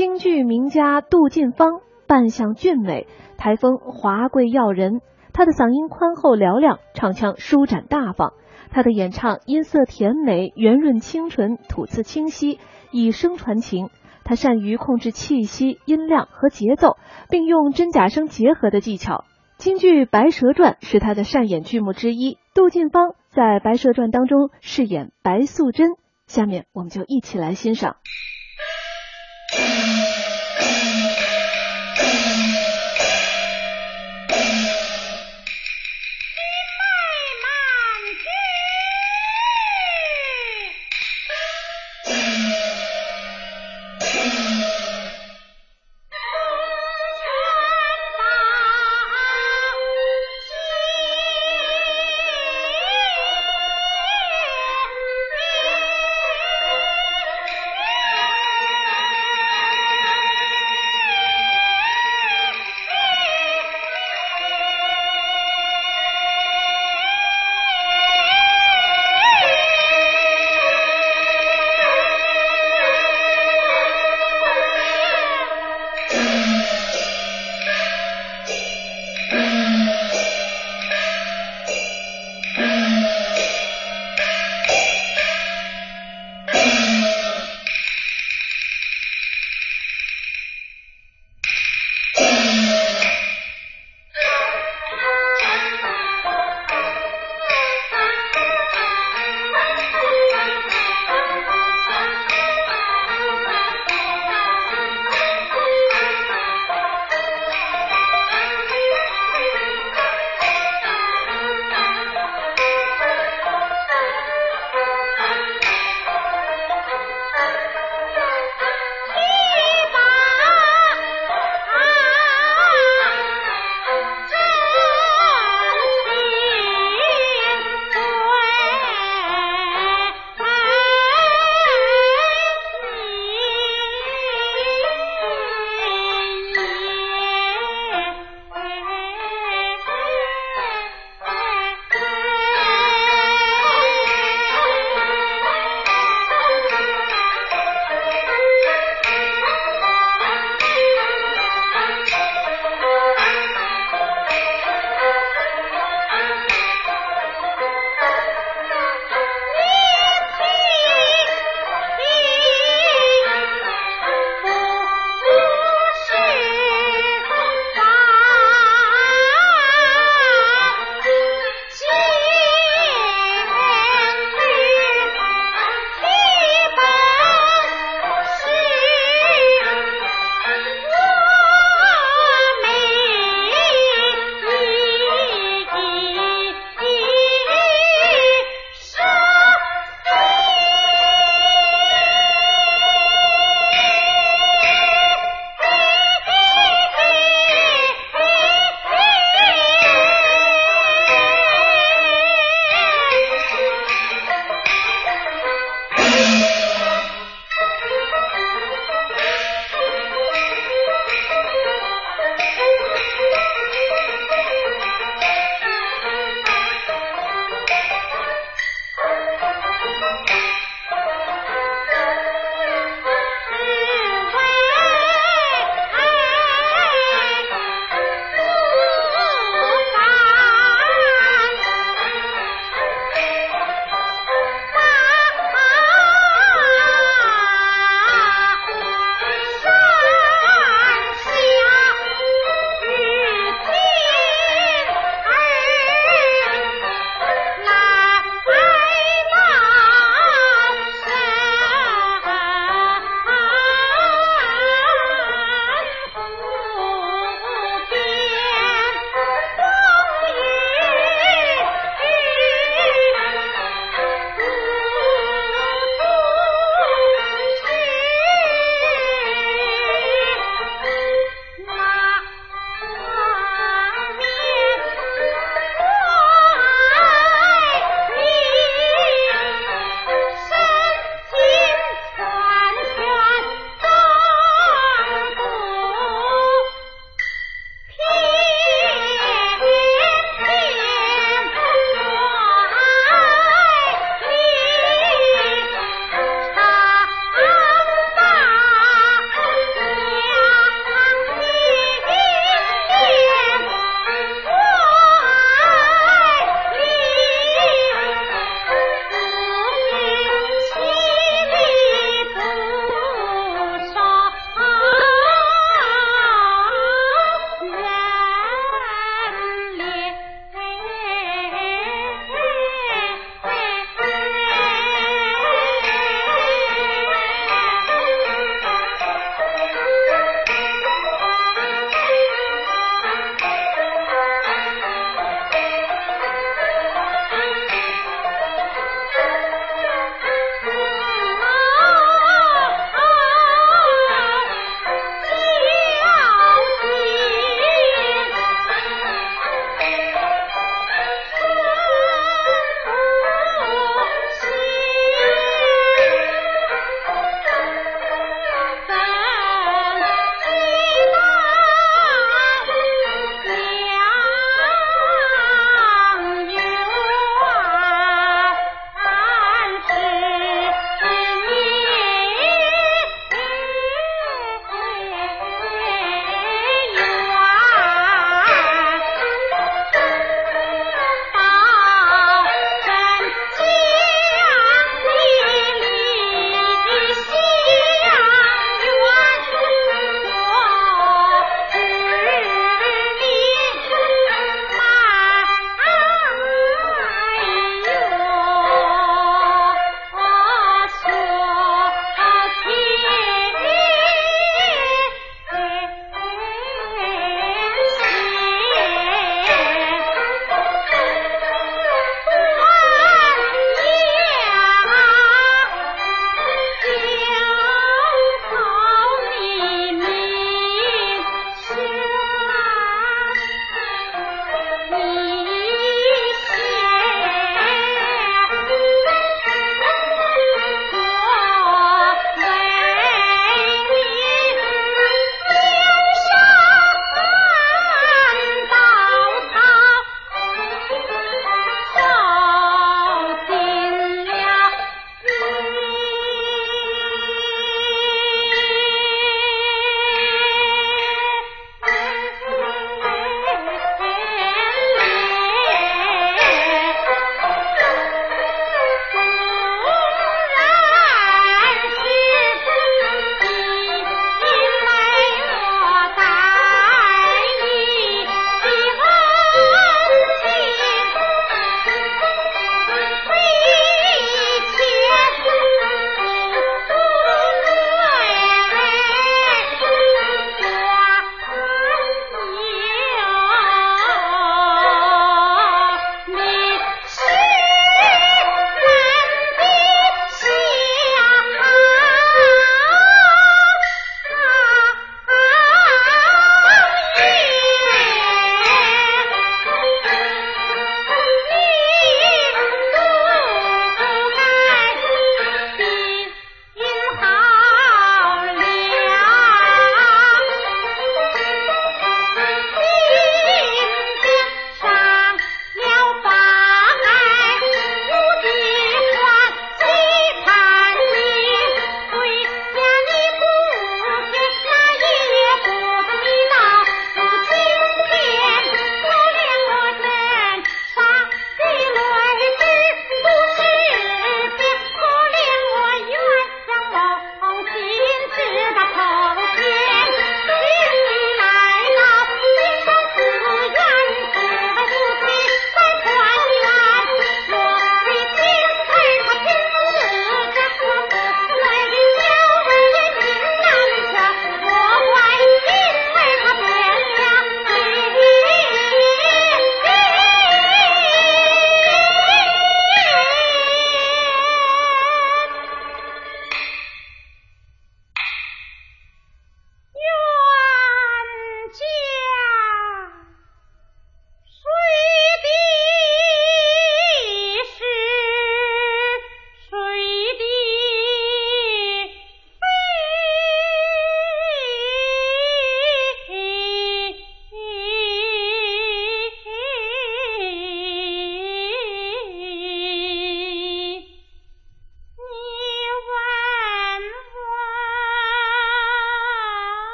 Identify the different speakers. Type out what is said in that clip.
Speaker 1: 京剧名家杜近芳，扮相俊美，台风华贵耀人。她的嗓音宽厚嘹亮，唱腔舒展大方。她的演唱音色甜美、圆润清纯、吐字清晰，以声传情。她善于控制气息、音量和节奏，并用真假声结合的技巧。京剧《白蛇传》是她的擅演剧目之一。杜近芳在《白蛇传》当中饰演白素贞，下面我们就一起来欣赏。